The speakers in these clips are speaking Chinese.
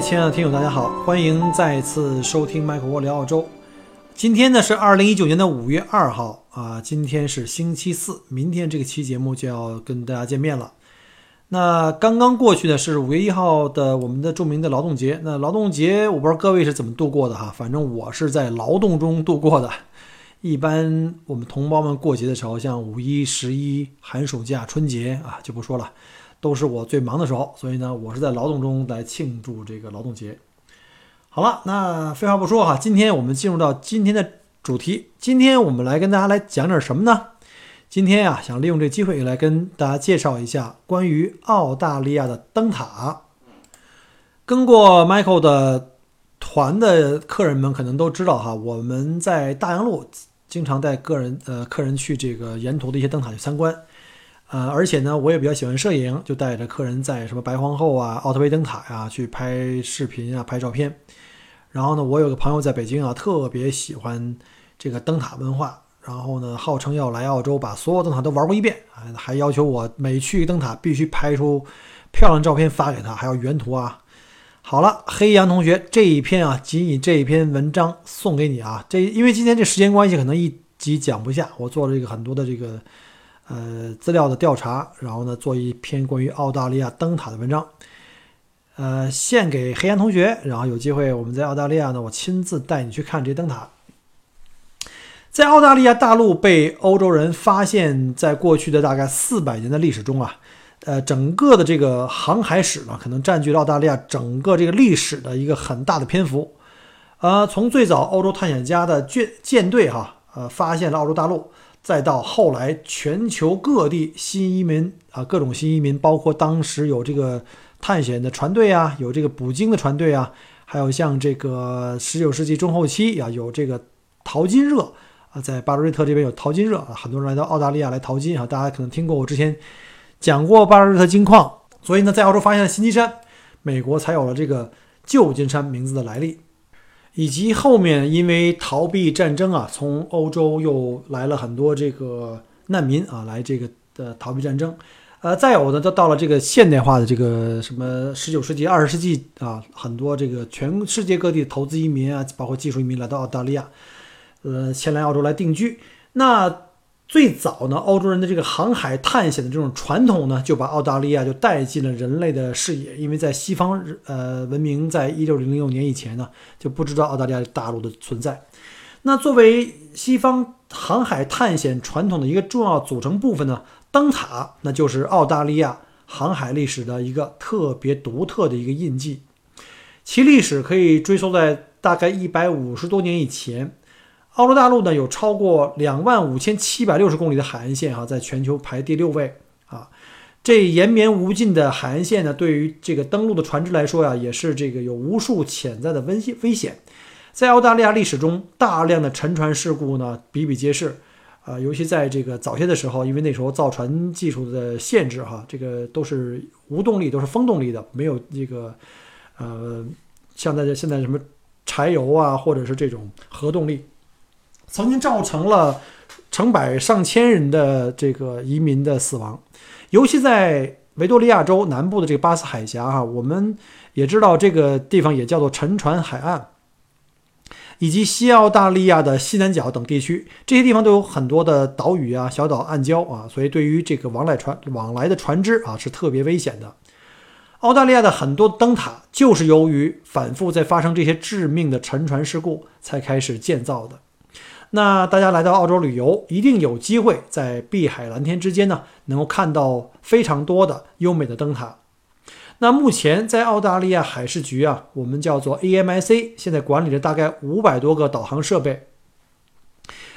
亲爱的听友，大家好，欢迎再次收听麦克沃聊澳洲。今天呢是二零一九年的五月二号啊，今天是星期四，明天这个期节目就要跟大家见面了。那刚刚过去的是五月一号的我们的著名的劳动节。那劳动节我不知道各位是怎么度过的哈，反正我是在劳动中度过的。一般我们同胞们过节的时候，像五一、十一、寒暑假、春节啊，就不说了。都是我最忙的时候，所以呢，我是在劳动中来庆祝这个劳动节。好了，那废话不说哈，今天我们进入到今天的主题。今天我们来跟大家来讲点什么呢？今天呀，想利用这机会来跟大家介绍一下关于澳大利亚的灯塔。跟过 Michael 的团的客人们可能都知道哈，我们在大洋路经常带个人呃客人去这个沿途的一些灯塔去参观。呃，而且呢，我也比较喜欢摄影，就带着客人在什么白皇后啊、奥特威灯塔呀去拍视频啊、拍照片。然后呢，我有个朋友在北京啊，特别喜欢这个灯塔文化，然后呢，号称要来澳洲把所有灯塔都玩过一遍啊，还要求我每去灯塔必须拍出漂亮照片发给他，还要原图啊。好了，黑羊同学，这一篇啊，仅以这一篇文章送给你啊。这因为今天这时间关系，可能一集讲不下，我做了这个很多的这个。呃，资料的调查，然后呢，做一篇关于澳大利亚灯塔的文章，呃，献给黑岩同学。然后有机会我们在澳大利亚呢，我亲自带你去看这灯塔。在澳大利亚大陆被欧洲人发现，在过去的大概四百年的历史中啊，呃，整个的这个航海史呢，可能占据了澳大利亚整个这个历史的一个很大的篇幅。呃，从最早欧洲探险家的舰舰队哈，呃，发现了澳洲大陆。再到后来，全球各地新移民啊，各种新移民，包括当时有这个探险的船队啊，有这个捕鲸的船队啊，还有像这个十九世纪中后期啊，有这个淘金热啊，在巴罗瑞特这边有淘金热啊，很多人来到澳大利亚来淘金啊，大家可能听过我之前讲过巴罗瑞特金矿，所以呢，在澳洲发现了新金山，美国才有了这个旧金山名字的来历。以及后面因为逃避战争啊，从欧洲又来了很多这个难民啊，来这个的逃避战争，呃，再有呢，就到了这个现代化的这个什么十九世纪、二十世纪啊，很多这个全世界各地投资移民啊，包括技术移民来到澳大利亚，呃，前来澳洲来定居，那。最早呢，欧洲人的这个航海探险的这种传统呢，就把澳大利亚就带进了人类的视野。因为在西方，呃，文明在一六零六年以前呢，就不知道澳大利亚大陆的存在。那作为西方航海探险传统的一个重要组成部分呢，灯塔那就是澳大利亚航海历史的一个特别独特的一个印记。其历史可以追溯在大概一百五十多年以前。澳洲大陆呢有超过两万五千七百六十公里的海岸线，哈，在全球排第六位啊。这延绵无尽的海岸线呢，对于这个登陆的船只来说呀，也是这个有无数潜在的危险危险。在澳大利亚历史中，大量的沉船事故呢比比皆是啊，尤其在这个早些的时候，因为那时候造船技术的限制，哈，这个都是无动力，都是风动力的，没有这个呃，像在现在什么柴油啊，或者是这种核动力。曾经造成了成百上千人的这个移民的死亡，尤其在维多利亚州南部的这个巴斯海峡哈，我们也知道这个地方也叫做沉船海岸，以及西澳大利亚的西南角等地区，这些地方都有很多的岛屿啊、小岛、暗礁啊，所以对于这个往来船往来的船只啊是特别危险的。澳大利亚的很多灯塔就是由于反复在发生这些致命的沉船事故才开始建造的。那大家来到澳洲旅游，一定有机会在碧海蓝天之间呢，能够看到非常多的优美的灯塔。那目前在澳大利亚海事局啊，我们叫做 AMIC，现在管理着大概五百多个导航设备。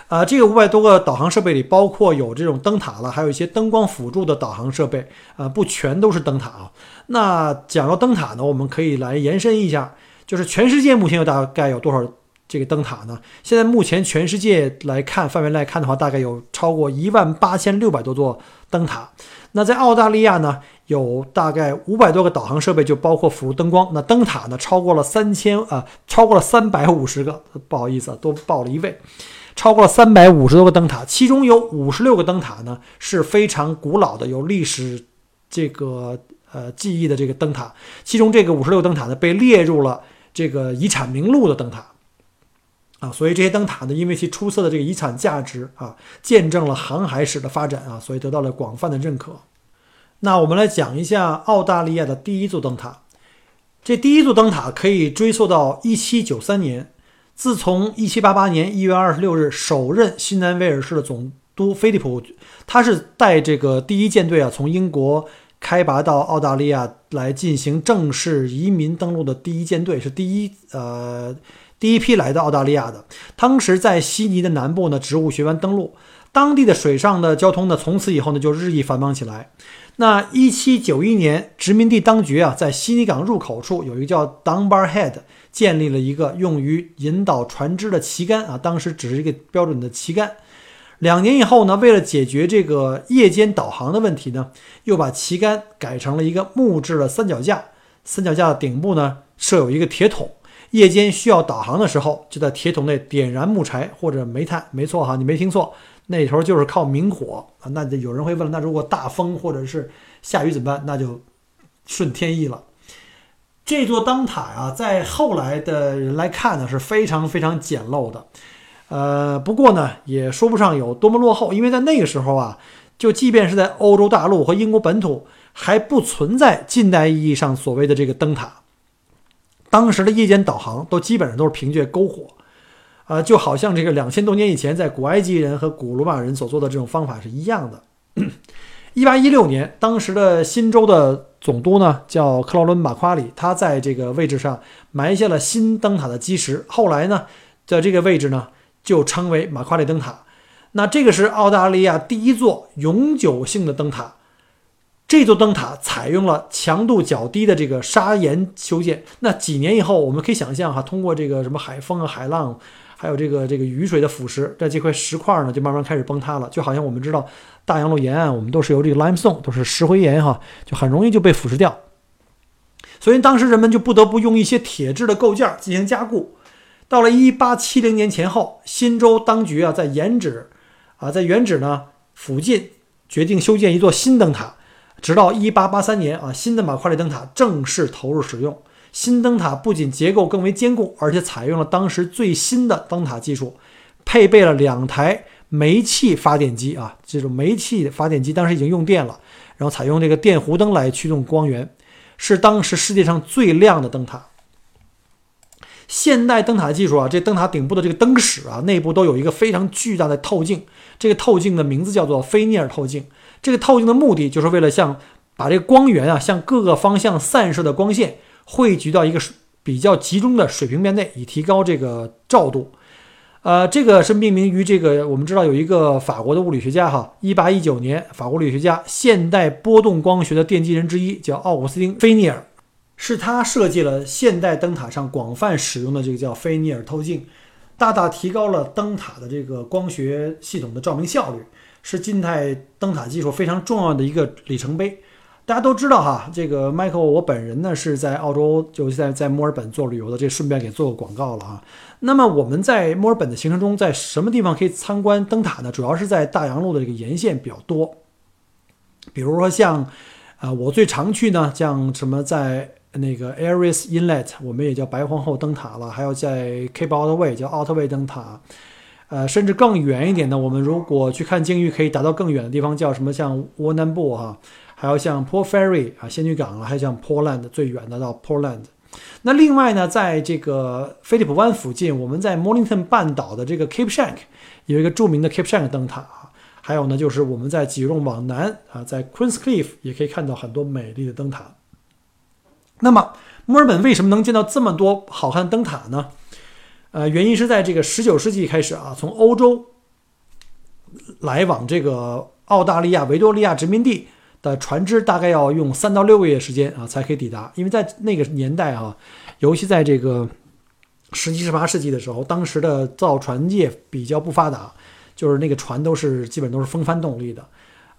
呃，这个五百多个导航设备里，包括有这种灯塔了，还有一些灯光辅助的导航设备，呃，不全都是灯塔啊。那讲到灯塔呢，我们可以来延伸一下，就是全世界目前有大概有多少这个灯塔呢？现在目前全世界来看范围来看的话，大概有超过一万八千六百多座灯塔。那在澳大利亚呢，有大概五百多个导航设备，就包括辅助灯光。那灯塔呢，超过了三千啊，超过了三百五十个，不好意思啊，多报了一位。超过了三百五十多个灯塔，其中有五十六个灯塔呢是非常古老的、有历史这个呃记忆的这个灯塔。其中这个五十六灯塔呢被列入了这个遗产名录的灯塔啊，所以这些灯塔呢，因为其出色的这个遗产价值啊，见证了航海史的发展啊，所以得到了广泛的认可。那我们来讲一下澳大利亚的第一座灯塔。这第一座灯塔可以追溯到一七九三年。自从1788年1月26日首任新南威尔士的总督菲利普，他是带这个第一舰队啊，从英国开拔到澳大利亚来进行正式移民登陆的第一舰队，是第一呃第一批来到澳大利亚的。当时在悉尼的南部呢，植物学湾登陆，当地的水上的交通呢，从此以后呢就日益繁忙起来。那1791年，殖民地当局啊，在悉尼港入口处有一个叫 Dunbar Head。建立了一个用于引导船只的旗杆啊，当时只是一个标准的旗杆。两年以后呢，为了解决这个夜间导航的问题呢，又把旗杆改成了一个木质的三脚架。三脚架的顶部呢设有一个铁桶，夜间需要导航的时候，就在铁桶内点燃木柴或者煤炭。没错哈，你没听错，那头就是靠明火啊。那有人会问了，那如果大风或者是下雨怎么办？那就顺天意了。这座灯塔啊，在后来的人来看呢，是非常非常简陋的。呃，不过呢，也说不上有多么落后，因为在那个时候啊，就即便是在欧洲大陆和英国本土，还不存在近代意义上所谓的这个灯塔。当时的夜间导航都基本上都是凭借篝火，呃，就好像这个两千多年以前在古埃及人和古罗马人所做的这种方法是一样的。一八一六年，当时的新州的总督呢叫克劳伦·马夸里，他在这个位置上埋下了新灯塔的基石。后来呢，在这个位置呢就称为马夸里灯塔。那这个是澳大利亚第一座永久性的灯塔。这座灯塔采用了强度较低的这个砂岩修建。那几年以后，我们可以想象哈，通过这个什么海风啊、海浪。还有这个这个雨水的腐蚀，在这块石块呢，就慢慢开始崩塌了。就好像我们知道大洋路沿岸，我们都是由这个 limestone，都是石灰岩哈，就很容易就被腐蚀掉。所以当时人们就不得不用一些铁质的构件进行加固。到了一八七零年前后，新州当局啊，在原址啊，在原址呢附近决定修建一座新灯塔。直到一八八三年啊，新的马夸里灯塔正式投入使用。新灯塔不仅结构更为坚固，而且采用了当时最新的灯塔技术，配备了两台煤气发电机啊，这种煤气发电机当时已经用电了，然后采用这个电弧灯来驱动光源，是当时世界上最亮的灯塔。现代灯塔技术啊，这灯塔顶部的这个灯室啊，内部都有一个非常巨大的透镜，这个透镜的名字叫做菲涅尔透镜。这个透镜的目的就是为了向把这个光源啊向各个方向散射的光线。汇聚到一个比较集中的水平面内，以提高这个照度。呃，这个是命名于这个，我们知道有一个法国的物理学家哈，一八一九年，法国物理学家，现代波动光学的奠基人之一，叫奥古斯丁·菲涅尔，是他设计了现代灯塔上广泛使用的这个叫菲涅尔透镜，大大提高了灯塔的这个光学系统的照明效率，是近代灯塔技术非常重要的一个里程碑。大家都知道哈，这个 Michael，我本人呢是在澳洲，就在在墨尔本做旅游的，这顺便给做个广告了啊。那么我们在墨尔本的行程中，在什么地方可以参观灯塔呢？主要是在大洋路的这个沿线比较多，比如说像，啊，我最常去呢，像什么在那个 Aries Inlet，我们也叫白皇后灯塔了，还有在 Cape Otway 叫奥特威灯塔，呃，甚至更远一点呢，我们如果去看鲸鱼，可以达到更远的地方，叫什么像窝南部哈。还有像 Port Fairy 啊，仙女港啊，还有像 Portland 最远的到 Portland。那另外呢，在这个菲利普湾附近，我们在 Mornington 半岛的这个 Cape Shank 有一个著名的 Cape Shank 灯塔啊。还有呢，就是我们在吉隆往南啊，在 Queens Cliff 也可以看到很多美丽的灯塔。那么墨尔本为什么能见到这么多好看的灯塔呢？呃，原因是在这个19世纪开始啊，从欧洲来往这个澳大利亚维多利亚殖民地的船只，大概要用三到六个月时间啊才可以抵达。因为在那个年代啊，尤其在这个十七、十八世纪的时候，当时的造船业比较不发达，就是那个船都是基本都是风帆动力的。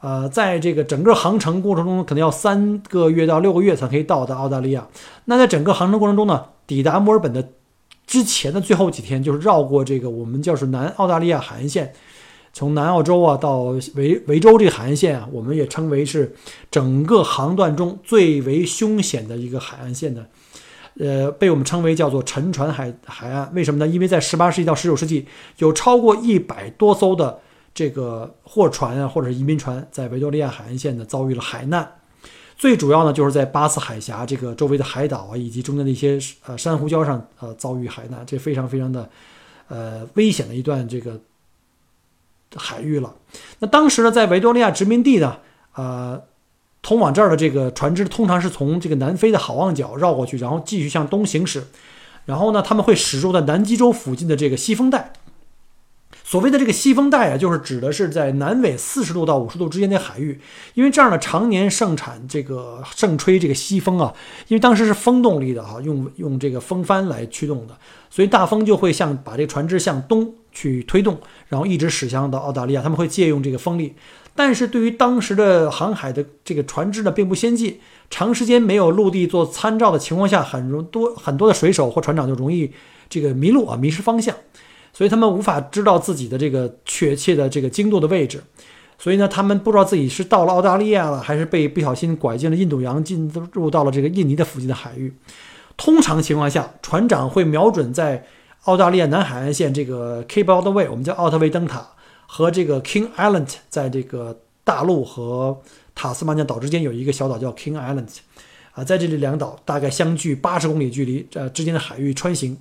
呃，在这个整个航程过程中，可能要三个月到六个月才可以到达澳大利亚。那在整个航程过程中呢，抵达墨尔本的之前的最后几天，就是绕过这个我们叫是南澳大利亚海岸线，从南澳洲啊到维维州这个海岸线啊，我们也称为是整个航段中最为凶险的一个海岸线的，呃，被我们称为叫做沉船海海岸。为什么呢？因为在十八世纪到十九世纪，有超过一百多艘的。这个货船啊，或者是移民船，在维多利亚海岸线呢遭遇了海难，最主要呢就是在巴斯海峡这个周围的海岛啊，以及中间的一些呃珊瑚礁上呃遭遇海难，这非常非常的呃危险的一段这个海域了。那当时呢，在维多利亚殖民地呢，呃，通往这儿的这个船只通常是从这个南非的好望角绕过去，然后继续向东行驶，然后呢，他们会驶入在南极洲附近的这个西风带。所谓的这个西风带啊，就是指的是在南纬四十度到五十度之间的海域，因为这样呢常年盛产这个盛吹这个西风啊，因为当时是风动力的哈，用用这个风帆来驱动的，所以大风就会向把这个船只向东去推动，然后一直驶向到澳大利亚，他们会借用这个风力。但是对于当时的航海的这个船只呢，并不先进，长时间没有陆地做参照的情况下，很容多很多的水手或船长就容易这个迷路啊，迷失方向。所以他们无法知道自己的这个确切的这个经度的位置，所以呢，他们不知道自己是到了澳大利亚了，还是被不小心拐进了印度洋，进入到了这个印尼的附近的海域。通常情况下，船长会瞄准在澳大利亚南海岸线这个 Cape Otway，我们叫奥特威灯塔和这个 King Island，在这个大陆和塔斯马尼亚岛之间有一个小岛叫 King Island，啊，在这里两岛大概相距八十公里距离，呃之间的海域穿行。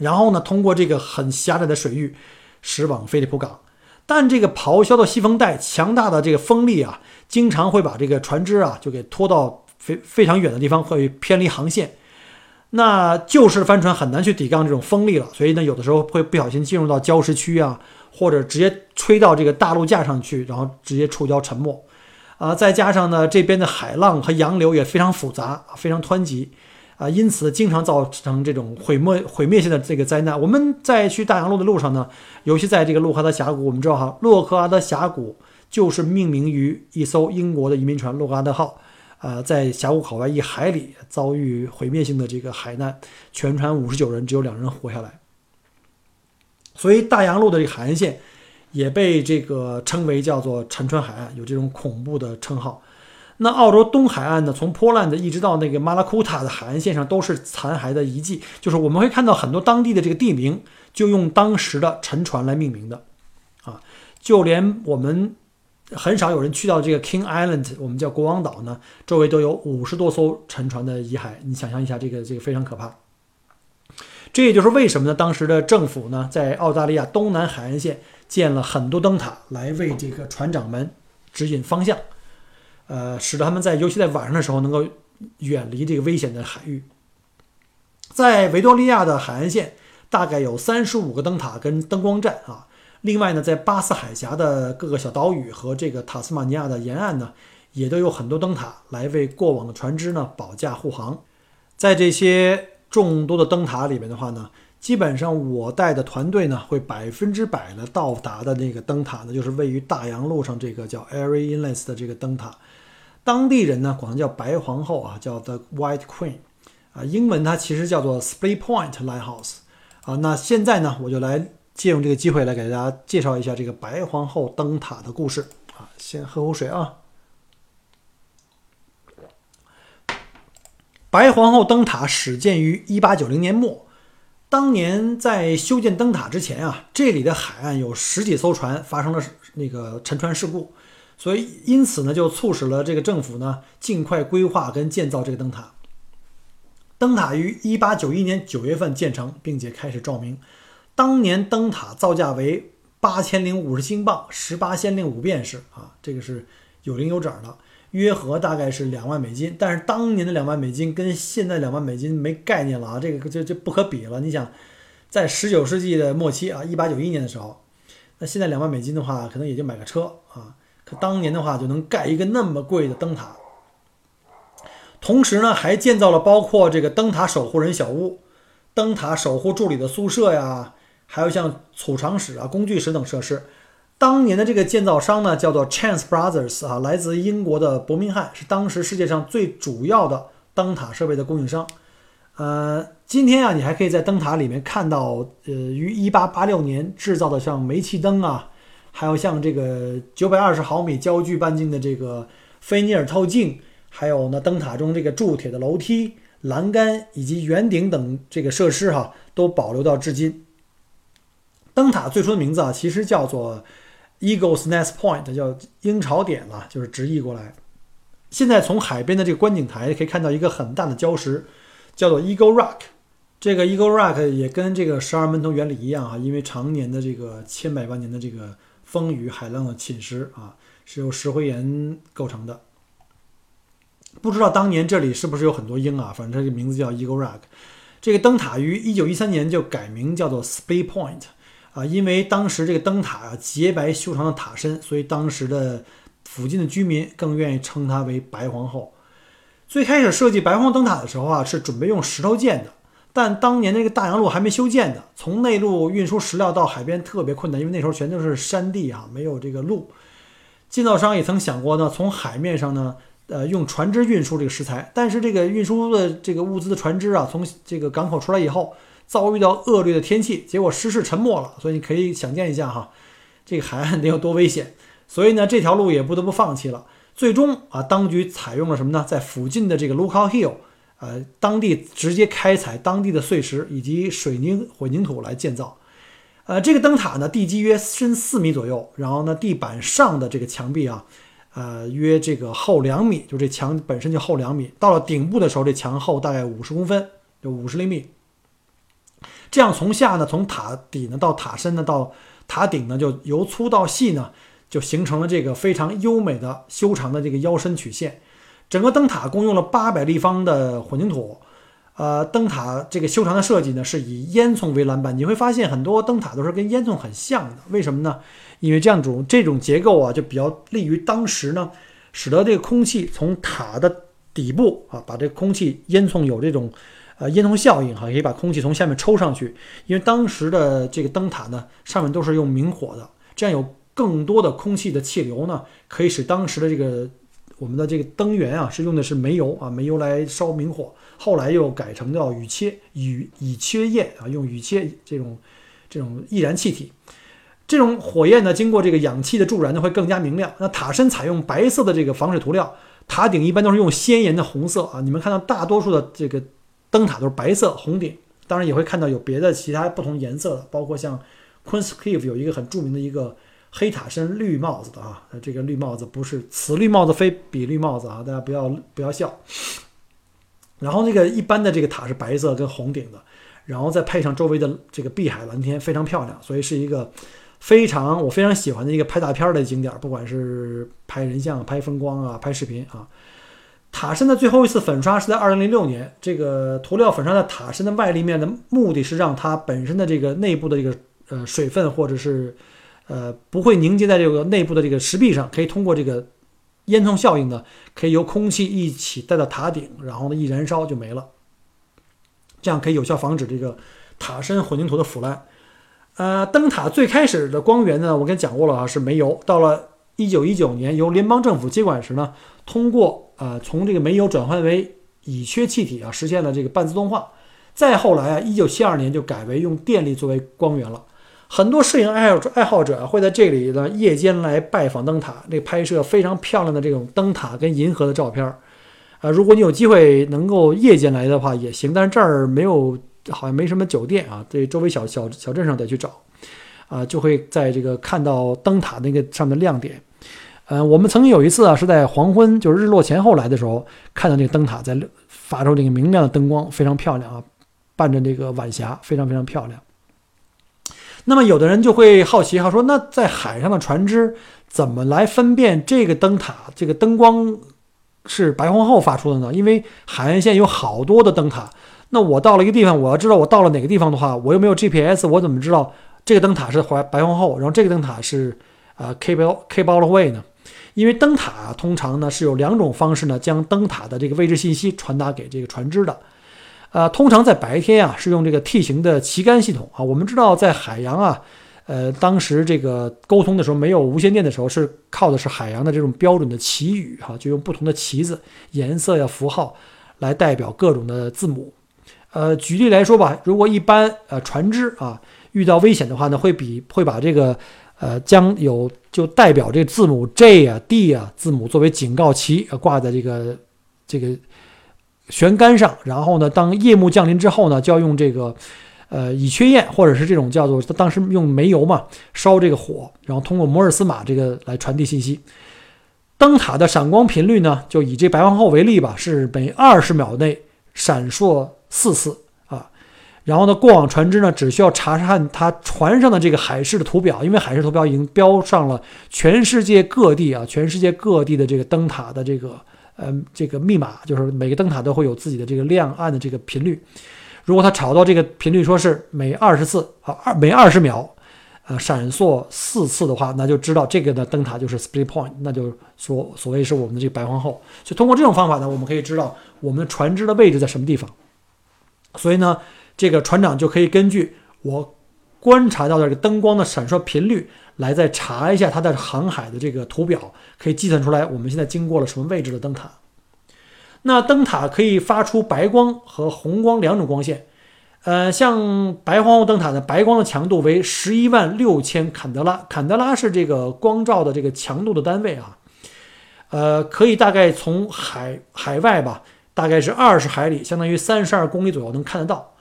然后呢，通过这个很狭窄的水域，驶往菲利普港。但这个咆哮的西风带，强大的这个风力啊，经常会把这个船只啊，就给拖到非非常远的地方，会偏离航线。那旧式帆船很难去抵抗这种风力了，所以呢，有的时候会不小心进入到礁石区啊，或者直接吹到这个大陆架上去，然后直接触礁沉没。啊，再加上呢，这边的海浪和洋流也非常复杂，非常湍急。啊，因此经常造成这种毁灭毁灭性的这个灾难。我们在去大洋路的路上呢，尤其在这个洛克阿德峡谷，我们知道哈，洛克阿德峡谷就是命名于一艘英国的移民船洛克阿德号，呃，在峡谷口外一海里遭遇毁灭性的这个海难，全船五十九人，只有两人活下来。所以大洋路的这个海岸线也被这个称为叫做沉船海岸，有这种恐怖的称号。那澳洲东海岸呢？从波兰的一直到那个马拉库塔的海岸线上，都是残骸的遗迹。就是我们会看到很多当地的这个地名，就用当时的沉船来命名的，啊，就连我们很少有人去到这个 King Island，我们叫国王岛呢，周围都有五十多艘沉船的遗骸。你想象一下，这个这个非常可怕。这也就是为什么呢？当时的政府呢，在澳大利亚东南海岸线建了很多灯塔，来为这个船长们指引方向。呃，使得他们在尤其在晚上的时候能够远离这个危险的海域。在维多利亚的海岸线，大概有三十五个灯塔跟灯光站啊。另外呢，在巴斯海峡的各个小岛屿和这个塔斯马尼亚的沿岸呢，也都有很多灯塔来为过往的船只呢保驾护航。在这些众多的灯塔里面的话呢，基本上我带的团队呢会百分之百的到达的那个灯塔呢，就是位于大洋路上这个叫 Airy Inlet 的这个灯塔。当地人呢管它叫白皇后啊，叫 The White Queen，啊，英文它其实叫做 Split Point Lighthouse，啊，那现在呢我就来借用这个机会来给大家介绍一下这个白皇后灯塔的故事啊，先喝口水啊。白皇后灯塔始建于1890年末，当年在修建灯塔之前啊，这里的海岸有十几艘船发生了那个沉船事故。所以，因此呢，就促使了这个政府呢，尽快规划跟建造这个灯塔。灯塔于一八九一年九月份建成，并且开始照明。当年灯塔造价为八千零五十英镑，十八先令五便士啊，这个是有零有整的，约合大概是两万美金。但是当年的两万美金跟现在两万美金没概念了啊，这个这这不可比了。你想，在十九世纪的末期啊，一八九一年的时候。那现在两万美金的话，可能也就买个车啊。当年的话，就能盖一个那么贵的灯塔。同时呢，还建造了包括这个灯塔守护人小屋、灯塔守护助理的宿舍呀，还有像储藏室啊、工具室等设施。当年的这个建造商呢，叫做 Chance Brothers 啊，来自英国的伯明翰，是当时世界上最主要的灯塔设备的供应商。呃，今天啊，你还可以在灯塔里面看到，呃，于1886年制造的像煤气灯啊，还有像这个920毫米焦距半径的这个菲涅尔透镜，还有呢，灯塔中这个铸铁的楼梯、栏杆以及圆顶等这个设施哈，都保留到至今。灯塔最初的名字啊，其实叫做。Eagle's Nest Point 叫鹰巢点了，就是直译过来。现在从海边的这个观景台可以看到一个很大的礁石，叫做 Eagle Rock。这个 Eagle Rock 也跟这个十二门头原理一样啊，因为常年的这个千百万年的这个风雨海浪的侵蚀啊，是由石灰岩构成的。不知道当年这里是不是有很多鹰啊？反正这个名字叫 Eagle Rock。这个灯塔于一九一三年就改名叫做 Spey Point。啊，因为当时这个灯塔啊洁白修长的塔身，所以当时的附近的居民更愿意称它为白皇后。最开始设计白皇灯塔的时候啊，是准备用石头建的，但当年那个大洋路还没修建的，从内陆运输石料到海边特别困难，因为那时候全都是山地啊，没有这个路。建造商也曾想过呢，从海面上呢，呃，用船只运输这个石材，但是这个运输的这个物资的船只啊，从这个港口出来以后。遭遇到恶劣的天气，结果失事沉没了。所以你可以想见一下哈，这个海岸得有多危险。所以呢，这条路也不得不放弃了。最终啊，当局采用了什么呢？在附近的这个 Lookout Hill，呃，当地直接开采当地的碎石以及水泥混凝土来建造。呃，这个灯塔呢，地基约深四米左右，然后呢，地板上的这个墙壁啊，呃，约这个厚两米，就这墙本身就厚两米。到了顶部的时候，这墙厚大概五十公分，就五十厘米。这样从下呢，从塔底呢到塔身呢到塔顶呢，就由粗到细呢，就形成了这个非常优美的修长的这个腰身曲线。整个灯塔共用了八百立方的混凝土，呃，灯塔这个修长的设计呢，是以烟囱为栏板。你会发现很多灯塔都是跟烟囱很像的，为什么呢？因为这样种这种结构啊，就比较利于当时呢，使得这个空气从塔的底部啊，把这空气烟囱有这种。呃，烟囱效应哈，可以把空气从下面抽上去。因为当时的这个灯塔呢，上面都是用明火的，这样有更多的空气的气流呢，可以使当时的这个我们的这个灯源啊，是用的是煤油啊，煤油来烧明火。后来又改成叫乙炔乙乙炔焰啊，用乙炔这种这种易燃气体。这种火焰呢，经过这个氧气的助燃呢，会更加明亮。那塔身采用白色的这个防水涂料，塔顶一般都是用鲜艳的红色啊。你们看到大多数的这个。灯塔都是白色红顶，当然也会看到有别的其他不同颜色的，包括像 Queen's Cliff 有一个很著名的一个黑塔身绿帽子的啊，这个绿帽子不是此绿帽子非彼绿帽子啊，大家不要不要笑。然后那个一般的这个塔是白色跟红顶的，然后再配上周围的这个碧海蓝天，非常漂亮，所以是一个非常我非常喜欢的一个拍大片的景点，不管是拍人像、拍风光啊、拍视频啊。塔身的最后一次粉刷是在二零零六年。这个涂料粉刷在塔身的外立面的目的是让它本身的这个内部的这个呃水分或者是呃不会凝结在这个内部的这个石壁上，可以通过这个烟囱效应呢，可以由空气一起带到塔顶，然后呢一燃烧就没了。这样可以有效防止这个塔身混凝土的腐烂。呃，灯塔最开始的光源呢，我跟你讲过了啊，是煤油。到了一九一九年由联邦政府接管时呢，通过呃，从这个煤油转换为乙炔气体啊，实现了这个半自动化。再后来啊，一九七二年就改为用电力作为光源了。很多摄影爱好爱好者会在这里呢夜间来拜访灯塔，那拍摄非常漂亮的这种灯塔跟银河的照片儿。啊，如果你有机会能够夜间来的话也行，但是这儿没有，好像没什么酒店啊，这周围小小小镇上得去找。啊，就会在这个看到灯塔那个上面亮点。嗯，我们曾经有一次啊，是在黄昏，就是日落前后来的时候，看到那个灯塔在发出这个明亮的灯光，非常漂亮啊，伴着那个晚霞，非常非常漂亮。那么有的人就会好奇哈，说那在海上的船只怎么来分辨这个灯塔这个灯光是白皇后发出的呢？因为海岸线有好多的灯塔，那我到了一个地方，我要知道我到了哪个地方的话，我又没有 GPS，我怎么知道？这个灯塔是白白皇后，然后这个灯塔是呃 Cape Cape o l w a y 呢？因为灯塔通常呢是有两种方式呢，将灯塔的这个位置信息传达给这个船只的。呃，通常在白天啊是用这个 T 型的旗杆系统啊。我们知道在海洋啊，呃，当时这个沟通的时候没有无线电的时候，是靠的是海洋的这种标准的旗语哈，就用不同的旗子颜色呀符号来代表各种的字母。呃，举例来说吧，如果一般呃船只啊遇到危险的话呢，会比会把这个呃将有就代表这个字母 J 啊 D 啊字母作为警告旗挂在这个这个。悬杆上，然后呢，当夜幕降临之后呢，就要用这个，呃，乙炔焰或者是这种叫做当时用煤油嘛，烧这个火，然后通过摩尔斯码这个来传递信息。灯塔的闪光频率呢，就以这白皇后为例吧，是每二十秒内闪烁四次啊。然后呢，过往船只呢，只需要查看它船上的这个海事的图表，因为海事图表已经标上了全世界各地啊，全世界各地的这个灯塔的这个。嗯，这个密码就是每个灯塔都会有自己的这个亮暗的这个频率。如果它找到这个频率，说是每二十次啊，二每二十秒，呃，闪烁四次的话，那就知道这个的灯塔就是 split point，那就说所谓是我们的这个白皇后。就通过这种方法呢，我们可以知道我们的船只的位置在什么地方。所以呢，这个船长就可以根据我观察到的这个灯光的闪烁频率。来再查一下它的航海的这个图表，可以计算出来我们现在经过了什么位置的灯塔。那灯塔可以发出白光和红光两种光线。呃，像白皇后灯塔的白光的强度为十一万六千坎德拉，坎德拉是这个光照的这个强度的单位啊。呃，可以大概从海海外吧，大概是二十海里，相当于三十二公里左右能看得到。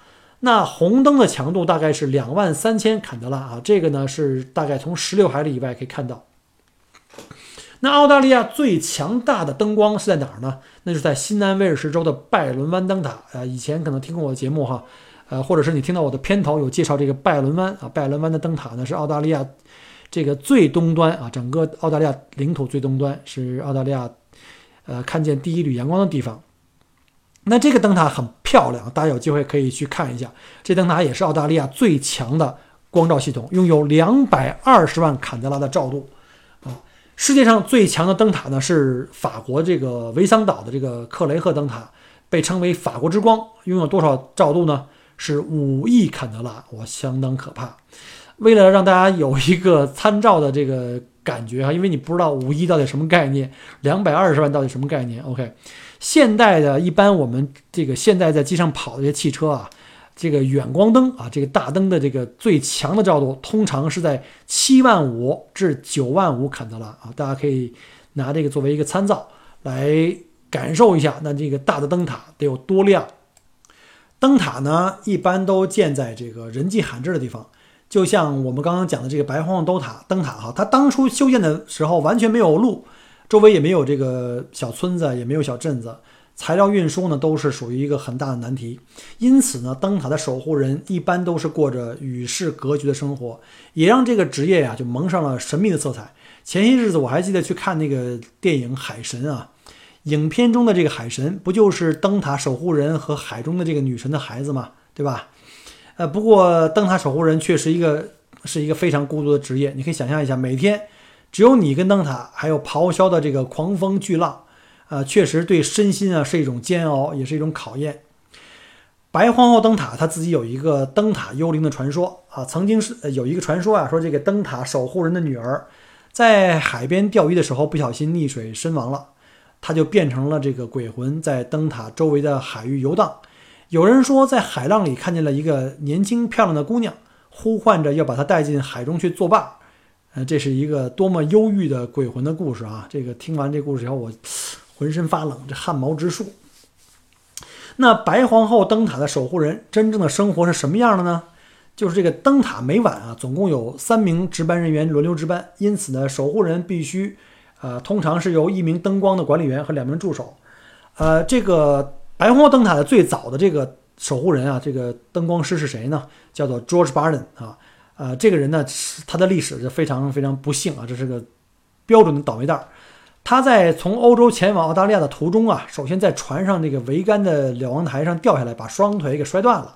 那红灯的强度大概是两万三千坎德拉啊，这个呢是大概从十六海里以外可以看到。那澳大利亚最强大的灯光是在哪儿呢？那就是在新南威尔士州的拜伦湾灯塔啊。以前可能听过我的节目哈，呃，或者是你听到我的片头有介绍这个拜伦湾啊。拜伦湾的灯塔呢是澳大利亚这个最东端啊，整个澳大利亚领土最东端，是澳大利亚呃看见第一缕阳光的地方。那这个灯塔很漂亮，大家有机会可以去看一下。这灯塔也是澳大利亚最强的光照系统，拥有两百二十万坎德拉的照度啊。世界上最强的灯塔呢是法国这个维桑岛的这个克雷赫灯塔，被称为法国之光，拥有多少照度呢？是五亿坎德拉，哇，相当可怕。为了让大家有一个参照的这个感觉哈，因为你不知道五亿到底什么概念，两百二十万到底什么概念？OK。现代的一般，我们这个现在在街上跑的这些汽车啊，这个远光灯啊，这个大灯的这个最强的照度，通常是在七万五至九万五坎德拉啊，大家可以拿这个作为一个参照来感受一下，那这个大的灯塔得有多亮？灯塔呢，一般都建在这个人迹罕至的地方，就像我们刚刚讲的这个白皇后灯塔，灯塔哈，它当初修建的时候完全没有路。周围也没有这个小村子，也没有小镇子，材料运输呢都是属于一个很大的难题。因此呢，灯塔的守护人一般都是过着与世隔绝的生活，也让这个职业呀就蒙上了神秘的色彩。前些日子我还记得去看那个电影《海神》啊，影片中的这个海神不就是灯塔守护人和海中的这个女神的孩子吗？对吧？呃，不过灯塔守护人却是一个是一个非常孤独的职业。你可以想象一下，每天。只有你跟灯塔，还有咆哮的这个狂风巨浪，啊，确实对身心啊是一种煎熬，也是一种考验。白皇后灯塔它自己有一个灯塔幽灵的传说啊，曾经是有一个传说啊，说这个灯塔守护人的女儿在海边钓鱼的时候不小心溺水身亡了，她就变成了这个鬼魂，在灯塔周围的海域游荡。有人说在海浪里看见了一个年轻漂亮的姑娘，呼唤着要把她带进海中去作伴。呃，这是一个多么忧郁的鬼魂的故事啊！这个听完这故事以后，我浑身发冷，这汗毛直竖。那白皇后灯塔的守护人真正的生活是什么样的呢？就是这个灯塔每晚啊，总共有三名值班人员轮流值班，因此呢，守护人必须，呃，通常是由一名灯光的管理员和两名助手。呃，这个白皇后灯塔的最早的这个守护人啊，这个灯光师是谁呢？叫做 George Barton 啊。呃，这个人呢，他的历史是非常非常不幸啊，这是个标准的倒霉蛋儿。他在从欧洲前往澳大利亚的途中啊，首先在船上这个桅杆的瞭望台上掉下来，把双腿给摔断了。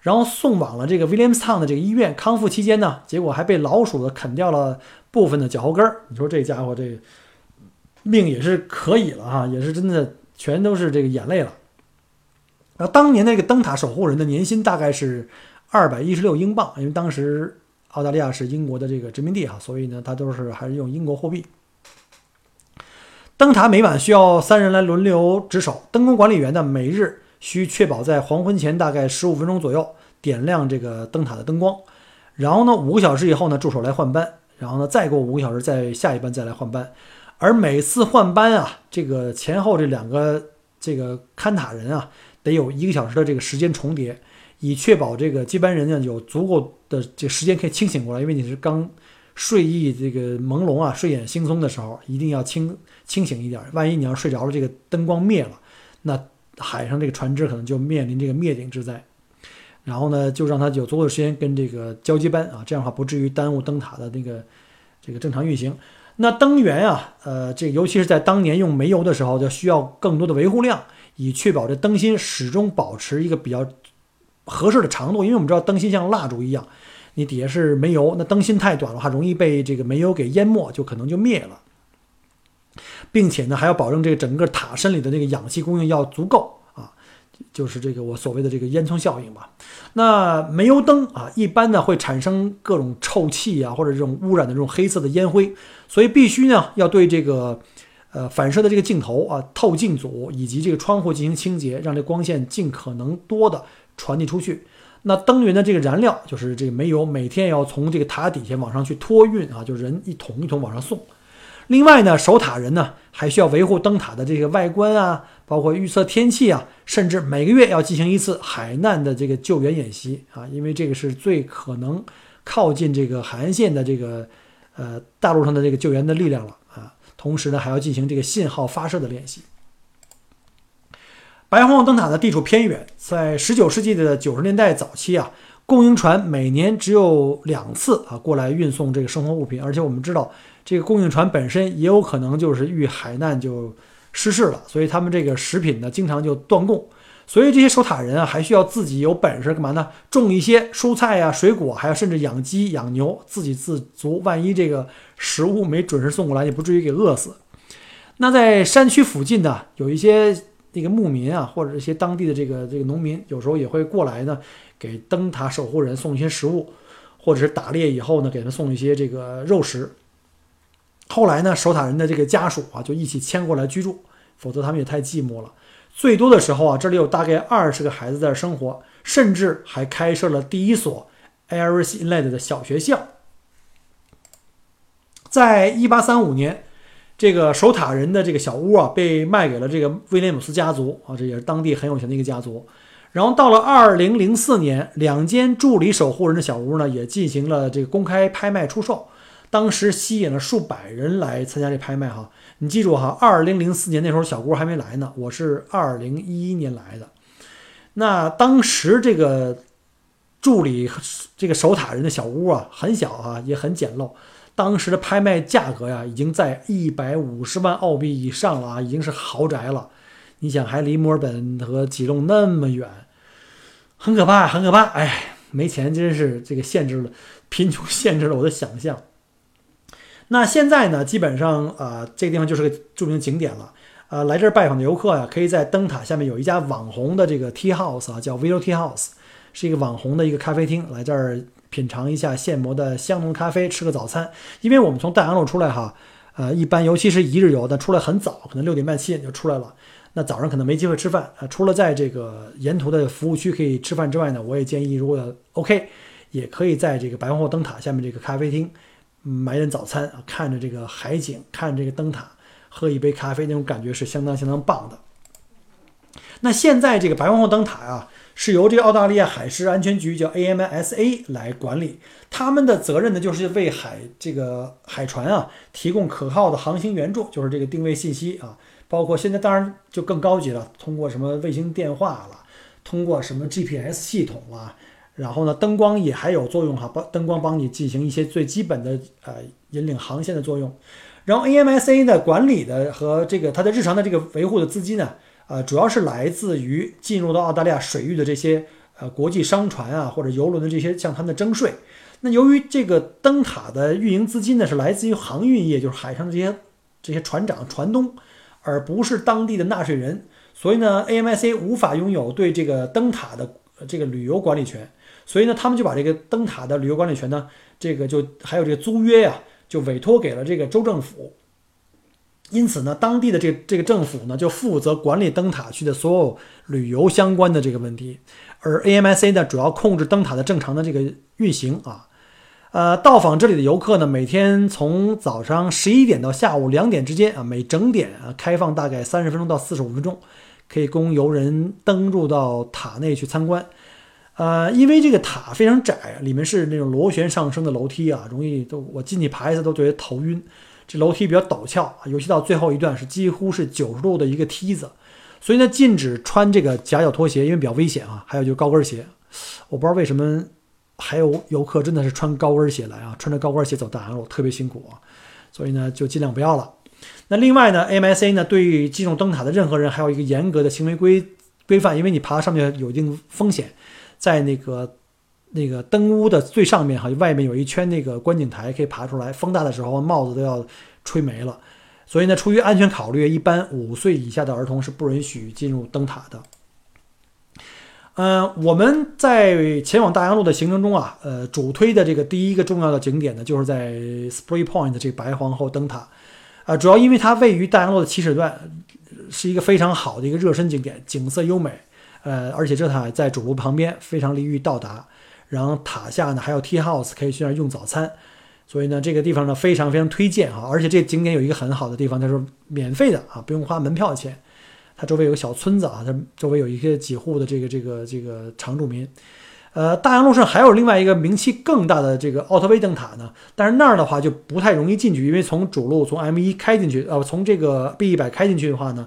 然后送往了这个 Williamstown 的这个医院康复期间呢，结果还被老鼠的啃掉了部分的脚后跟儿。你说这家伙这命也是可以了哈，也是真的全都是这个眼泪了。然后当年那个灯塔守护人的年薪大概是二百一十六英镑，因为当时澳大利亚是英国的这个殖民地哈，所以呢，他都是还是用英国货币。灯塔每晚需要三人来轮流值守，灯光管理员呢每日需确保在黄昏前大概十五分钟左右点亮这个灯塔的灯光，然后呢五个小时以后呢助手来换班，然后呢再过五个小时再下一班再来换班，而每次换班啊，这个前后这两个这个看塔人啊得有一个小时的这个时间重叠，以确保这个接班人呢有足够的这时间可以清醒过来，因为你是刚。睡意这个朦胧啊，睡眼惺忪的时候，一定要清清醒一点。万一你要睡着了，这个灯光灭了，那海上这个船只可能就面临这个灭顶之灾。然后呢，就让他有足够的时间跟这个交接班啊，这样的话不至于耽误灯塔的那个这个正常运行。那灯源啊，呃，这尤其是在当年用煤油的时候，就需要更多的维护量，以确保这灯芯始终保持一个比较合适的长度。因为我们知道灯芯像蜡烛一样。你底下是煤油，那灯芯太短的话，容易被这个煤油给淹没，就可能就灭了，并且呢，还要保证这个整个塔身里的这个氧气供应要足够啊，就是这个我所谓的这个烟囱效应吧。那煤油灯啊，一般呢会产生各种臭气啊，或者这种污染的这种黑色的烟灰，所以必须呢要对这个呃反射的这个镜头啊、透镜组以及这个窗户进行清洁，让这光线尽可能多的传递出去。那灯源的这个燃料就是这个煤油，每天要从这个塔底下往上去托运啊，就是人一桶一桶往上送。另外呢，守塔人呢还需要维护灯塔的这个外观啊，包括预测天气啊，甚至每个月要进行一次海难的这个救援演习啊，因为这个是最可能靠近这个海岸线的这个呃大陆上的这个救援的力量了啊。同时呢，还要进行这个信号发射的练习。白皇后灯塔的地处偏远，在十九世纪的九十年代早期啊，供应船每年只有两次啊过来运送这个生活物品，而且我们知道这个供应船本身也有可能就是遇海难就失事了，所以他们这个食品呢经常就断供，所以这些守塔人啊还需要自己有本事干嘛呢？种一些蔬菜呀、水果，还有甚至养鸡、养牛，自给自足。万一这个食物没准时送过来，也不至于给饿死。那在山区附近呢，有一些。那个牧民啊，或者一些当地的这个这个农民，有时候也会过来呢，给灯塔守护人送一些食物，或者是打猎以后呢，给他送一些这个肉食。后来呢，守塔人的这个家属啊，就一起迁过来居住，否则他们也太寂寞了。最多的时候啊，这里有大概二十个孩子在生活，甚至还开设了第一所 Aris Inlet 的小学校。在一八三五年。这个守塔人的这个小屋啊，被卖给了这个威廉姆斯家族啊，这也是当地很有钱的一个家族。然后到了二零零四年，两间助理守护人的小屋呢，也进行了这个公开拍卖出售，当时吸引了数百人来参加这拍卖哈。你记住哈，二零零四年那时候小屋还没来呢，我是二零一一年来的。那当时这个助理这个守塔人的小屋啊，很小啊，也很简陋。当时的拍卖价格呀，已经在一百五十万澳币以上了啊，已经是豪宅了。你想，还离墨尔本和吉隆那么远，很可怕，很可怕。哎，没钱真是这个限制了，贫穷限制了我的想象。那现在呢，基本上啊，这个地方就是个著名景点了。呃，来这儿拜访的游客呀，可以在灯塔下面有一家网红的这个 tea house 啊，叫 View Tea House，是一个网红的一个咖啡厅，来这儿。品尝一下现磨的香浓咖啡，吃个早餐。因为我们从大洋路出来哈，呃，一般尤其是一日游的出来很早，可能六点半七点就出来了。那早上可能没机会吃饭啊。除了在这个沿途的服务区可以吃饭之外呢，我也建议如果 OK，也可以在这个白皇后灯塔下面这个咖啡厅买点早餐啊，看着这个海景，看这个灯塔，喝一杯咖啡，那种感觉是相当相当棒的。那现在这个白皇后灯塔啊。是由这个澳大利亚海事安全局叫 AMSA 来管理，他们的责任呢，就是为海这个海船啊提供可靠的航行援助，就是这个定位信息啊，包括现在当然就更高级了，通过什么卫星电话了，通过什么 GPS 系统了，然后呢，灯光也还有作用哈，帮灯光帮你进行一些最基本的呃引领航线的作用，然后 AMSA 的管理的和这个它的日常的这个维护的资金呢。呃，主要是来自于进入到澳大利亚水域的这些呃国际商船啊或者游轮的这些向他们的征税。那由于这个灯塔的运营资金呢是来自于航运业，就是海上的这些这些船长、船东，而不是当地的纳税人，所以呢，AMIC 无法拥有对这个灯塔的这个旅游管理权。所以呢，他们就把这个灯塔的旅游管理权呢，这个就还有这个租约呀，就委托给了这个州政府。因此呢，当地的这这个政府呢，就负责管理灯塔区的所有旅游相关的这个问题，而 AMIC 呢，主要控制灯塔的正常的这个运行啊。呃，到访这里的游客呢，每天从早上十一点到下午两点之间啊，每整点啊开放大概三十分钟到四十五分钟，可以供游人登入到塔内去参观。呃，因为这个塔非常窄，里面是那种螺旋上升的楼梯啊，容易都我进去爬一次都觉得头晕。这楼梯比较陡峭啊，尤其到最后一段是几乎是九十度的一个梯子，所以呢，禁止穿这个夹脚拖鞋，因为比较危险啊。还有就是高跟鞋，我不知道为什么。还有游客真的是穿高跟鞋来啊，穿着高跟鞋走大路特别辛苦啊，所以呢就尽量不要了。那另外呢，AMIC 呢对于进入灯塔的任何人还有一个严格的行为规规范，因为你爬上面有一定风险，在那个那个灯屋的最上面哈，外面有一圈那个观景台可以爬出来，风大的时候帽子都要吹没了。所以呢，出于安全考虑，一般五岁以下的儿童是不允许进入灯塔的。嗯，我们在前往大洋路的行程中啊，呃，主推的这个第一个重要的景点呢，就是在 Spray Point 这个白皇后灯塔，啊，主要因为它位于大洋路的起始段，是一个非常好的一个热身景点，景色优美，呃，而且这塔在主路旁边，非常利于到达。然后塔下呢还有 Tea House 可以去那儿用早餐，所以呢这个地方呢非常非常推荐啊，而且这景点有一个很好的地方，它是免费的啊，不用花门票钱。它周围有个小村子啊，它周围有一些几户的这个这个这个常住民。呃，大洋路上还有另外一个名气更大的这个奥特威灯塔呢，但是那儿的话就不太容易进去，因为从主路从 M 一开进去，呃，从这个 B 一百开进去的话呢，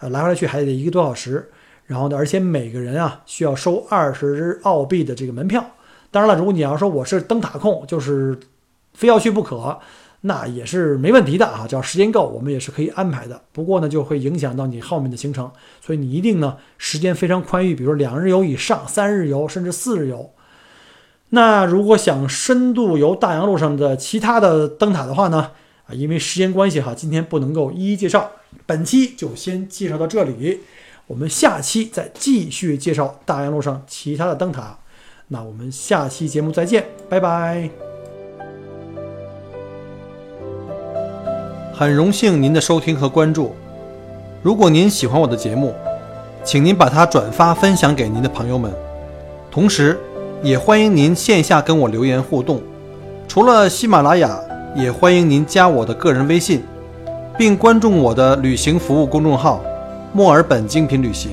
呃，来回来去还得一个多小时。然后呢，而且每个人啊需要收二十澳币的这个门票。当然了，如果你要说我是灯塔控，就是非要去不可。那也是没问题的啊，只要时间够，我们也是可以安排的。不过呢，就会影响到你后面的行程，所以你一定呢时间非常宽裕，比如两日游以上、三日游甚至四日游。那如果想深度游大洋路上的其他的灯塔的话呢，啊，因为时间关系哈，今天不能够一一介绍，本期就先介绍到这里，我们下期再继续介绍大洋路上其他的灯塔。那我们下期节目再见，拜拜。很荣幸您的收听和关注。如果您喜欢我的节目，请您把它转发分享给您的朋友们。同时，也欢迎您线下跟我留言互动。除了喜马拉雅，也欢迎您加我的个人微信，并关注我的旅行服务公众号“墨尔本精品旅行”。